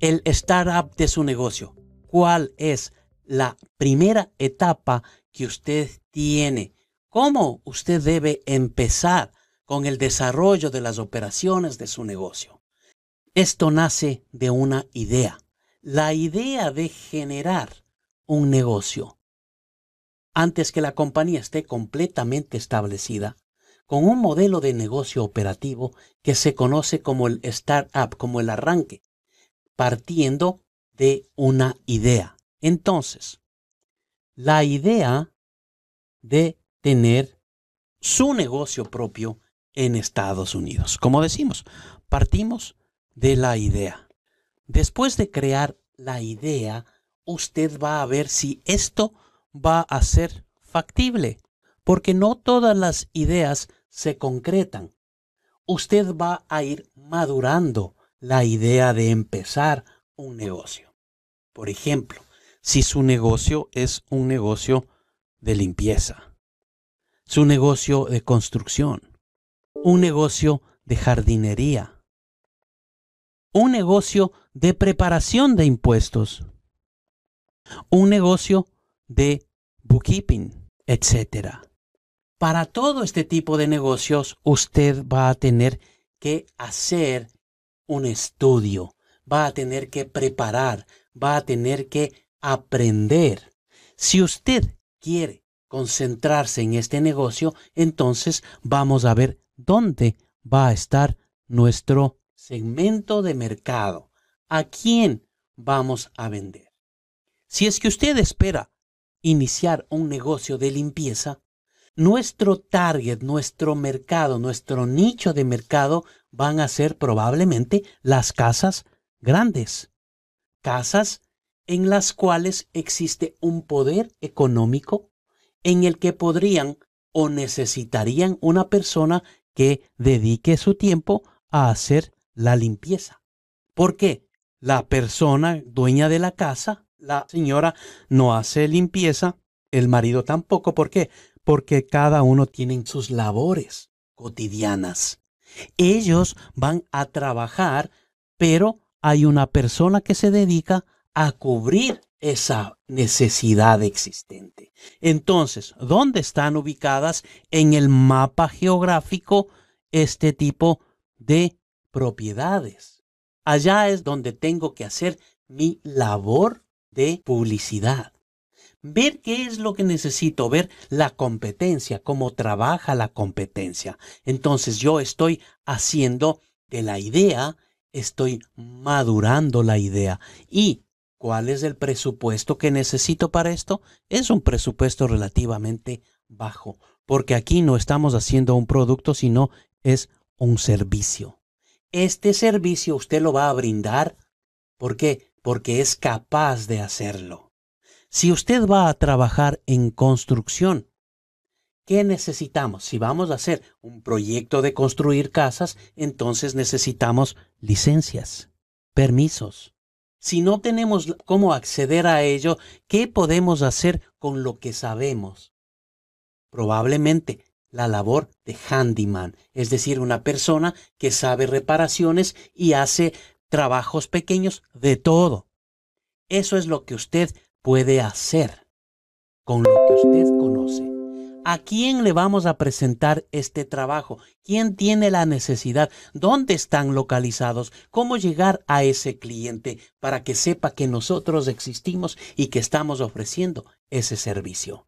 el startup de su negocio. ¿Cuál es la primera etapa que usted tiene? ¿Cómo usted debe empezar con el desarrollo de las operaciones de su negocio? Esto nace de una idea, la idea de generar un negocio antes que la compañía esté completamente establecida, con un modelo de negocio operativo que se conoce como el startup, como el arranque, partiendo de una idea. Entonces, la idea de tener su negocio propio en Estados Unidos. Como decimos, partimos de la idea. Después de crear la idea, usted va a ver si esto va a ser factible, porque no todas las ideas se concretan. Usted va a ir madurando la idea de empezar un negocio. Por ejemplo, si su negocio es un negocio de limpieza, su negocio de construcción, un negocio de jardinería, un negocio de preparación de impuestos, un negocio de bookkeeping, etc. Para todo este tipo de negocios, usted va a tener que hacer un estudio, va a tener que preparar, va a tener que aprender. Si usted quiere concentrarse en este negocio, entonces vamos a ver dónde va a estar nuestro segmento de mercado. ¿A quién vamos a vender? Si es que usted espera iniciar un negocio de limpieza, nuestro target, nuestro mercado, nuestro nicho de mercado van a ser probablemente las casas grandes. Casas en las cuales existe un poder económico en el que podrían o necesitarían una persona que dedique su tiempo a hacer la limpieza. ¿Por qué? La persona dueña de la casa la señora no hace limpieza, el marido tampoco. ¿Por qué? Porque cada uno tiene sus labores cotidianas. Ellos van a trabajar, pero hay una persona que se dedica a cubrir esa necesidad existente. Entonces, ¿dónde están ubicadas en el mapa geográfico este tipo de propiedades? Allá es donde tengo que hacer mi labor de publicidad. Ver qué es lo que necesito, ver la competencia, cómo trabaja la competencia. Entonces yo estoy haciendo de la idea, estoy madurando la idea. ¿Y cuál es el presupuesto que necesito para esto? Es un presupuesto relativamente bajo, porque aquí no estamos haciendo un producto, sino es un servicio. Este servicio usted lo va a brindar. ¿Por qué? porque es capaz de hacerlo. Si usted va a trabajar en construcción, ¿qué necesitamos? Si vamos a hacer un proyecto de construir casas, entonces necesitamos licencias, permisos. Si no tenemos cómo acceder a ello, ¿qué podemos hacer con lo que sabemos? Probablemente la labor de handyman, es decir, una persona que sabe reparaciones y hace trabajos pequeños, de todo. Eso es lo que usted puede hacer con lo que usted conoce. ¿A quién le vamos a presentar este trabajo? ¿Quién tiene la necesidad? ¿Dónde están localizados? ¿Cómo llegar a ese cliente para que sepa que nosotros existimos y que estamos ofreciendo ese servicio?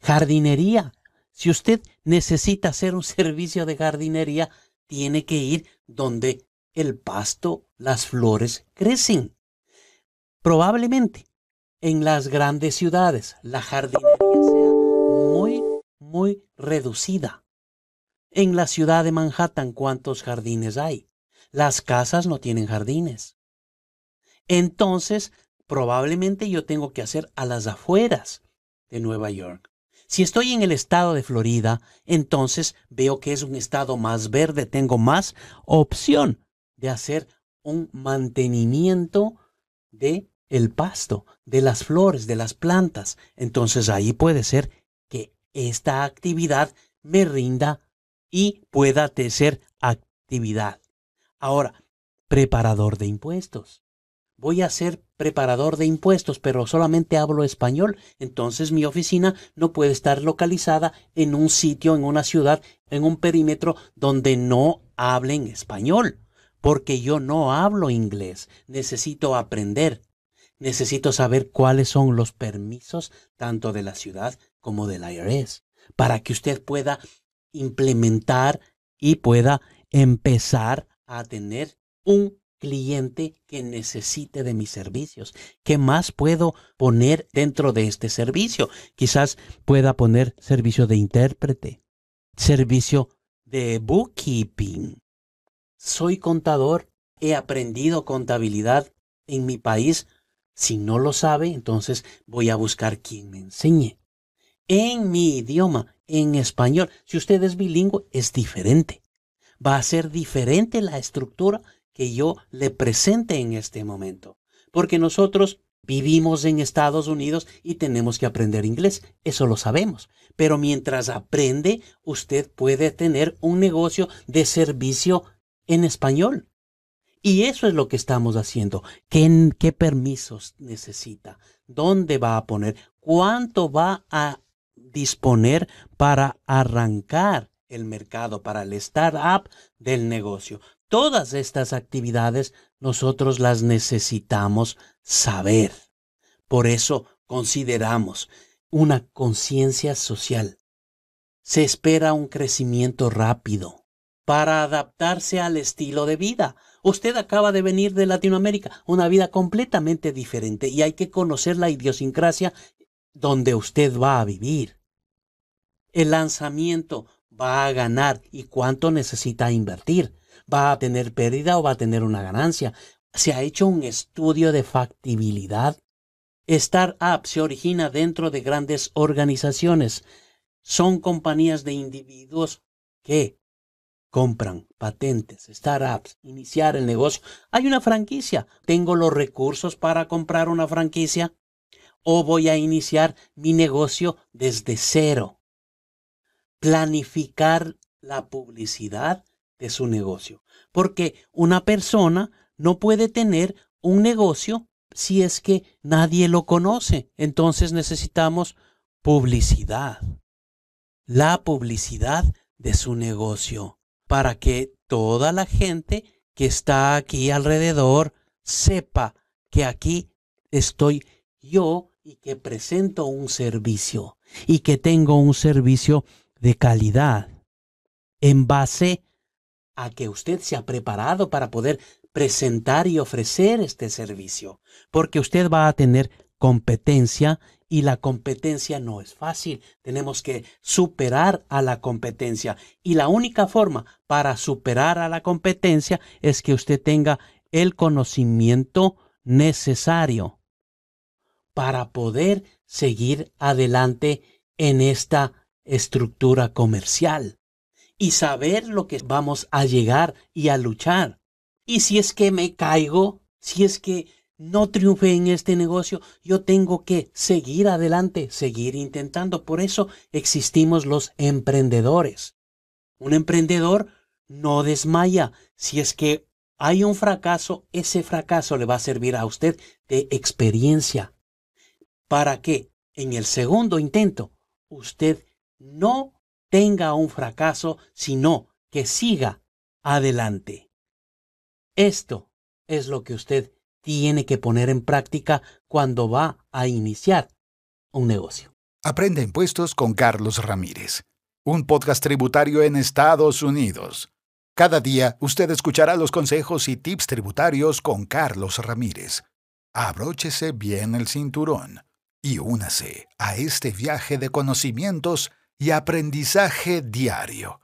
Jardinería. Si usted necesita hacer un servicio de jardinería, tiene que ir donde el pasto, las flores crecen. Probablemente en las grandes ciudades la jardinería sea muy, muy reducida. En la ciudad de Manhattan, ¿cuántos jardines hay? Las casas no tienen jardines. entonces probablemente yo tengo que hacer a las afueras de Nueva York. Si estoy en el estado de Florida, entonces veo que es un estado más verde, tengo más opción de hacer un mantenimiento de el pasto, de las flores, de las plantas. Entonces ahí puede ser que esta actividad me rinda y pueda ser actividad. Ahora, preparador de impuestos voy a ser preparador de impuestos, pero solamente hablo español, entonces mi oficina no puede estar localizada en un sitio, en una ciudad, en un perímetro donde no hablen español, porque yo no hablo inglés, necesito aprender, necesito saber cuáles son los permisos tanto de la ciudad como del IRS, para que usted pueda implementar y pueda empezar a tener un cliente que necesite de mis servicios. ¿Qué más puedo poner dentro de este servicio? Quizás pueda poner servicio de intérprete, servicio de bookkeeping. Soy contador, he aprendido contabilidad en mi país. Si no lo sabe, entonces voy a buscar quien me enseñe. En mi idioma, en español, si usted es bilingüe, es diferente. Va a ser diferente la estructura que yo le presente en este momento. Porque nosotros vivimos en Estados Unidos y tenemos que aprender inglés, eso lo sabemos. Pero mientras aprende, usted puede tener un negocio de servicio en español. Y eso es lo que estamos haciendo. ¿Qué, permisos necesita? ¿Dónde va a poner? ¿Cuánto va a disponer para arrancar el mercado, para el startup del negocio? Todas estas actividades nosotros las necesitamos saber. Por eso consideramos una conciencia social. Se espera un crecimiento rápido para adaptarse al estilo de vida. Usted acaba de venir de Latinoamérica, una vida completamente diferente y hay que conocer la idiosincrasia donde usted va a vivir. El lanzamiento va a ganar y cuánto necesita invertir va a tener pérdida o va a tener una ganancia. Se ha hecho un estudio de factibilidad. Startup se origina dentro de grandes organizaciones. Son compañías de individuos que compran patentes, startups, iniciar el negocio. Hay una franquicia. ¿Tengo los recursos para comprar una franquicia? ¿O voy a iniciar mi negocio desde cero? Planificar la publicidad de su negocio. Porque una persona no puede tener un negocio si es que nadie lo conoce. Entonces necesitamos publicidad. La publicidad de su negocio para que toda la gente que está aquí alrededor sepa que aquí estoy yo y que presento un servicio y que tengo un servicio de calidad en base a que usted se ha preparado para poder presentar y ofrecer este servicio, porque usted va a tener competencia y la competencia no es fácil. Tenemos que superar a la competencia y la única forma para superar a la competencia es que usted tenga el conocimiento necesario para poder seguir adelante en esta estructura comercial y saber lo que vamos a llegar y a luchar. Y si es que me caigo, si es que no triunfe en este negocio, yo tengo que seguir adelante, seguir intentando. Por eso existimos los emprendedores. Un emprendedor no desmaya. Si es que hay un fracaso, ese fracaso le va a servir a usted de experiencia para que en el segundo intento usted no tenga un fracaso, sino que siga adelante. Esto es lo que usted tiene que poner en práctica cuando va a iniciar un negocio. Aprende impuestos con Carlos Ramírez, un podcast tributario en Estados Unidos. Cada día usted escuchará los consejos y tips tributarios con Carlos Ramírez. Abróchese bien el cinturón y únase a este viaje de conocimientos y aprendizaje diario.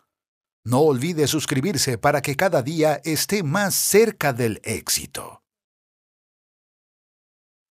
No olvide suscribirse para que cada día esté más cerca del éxito.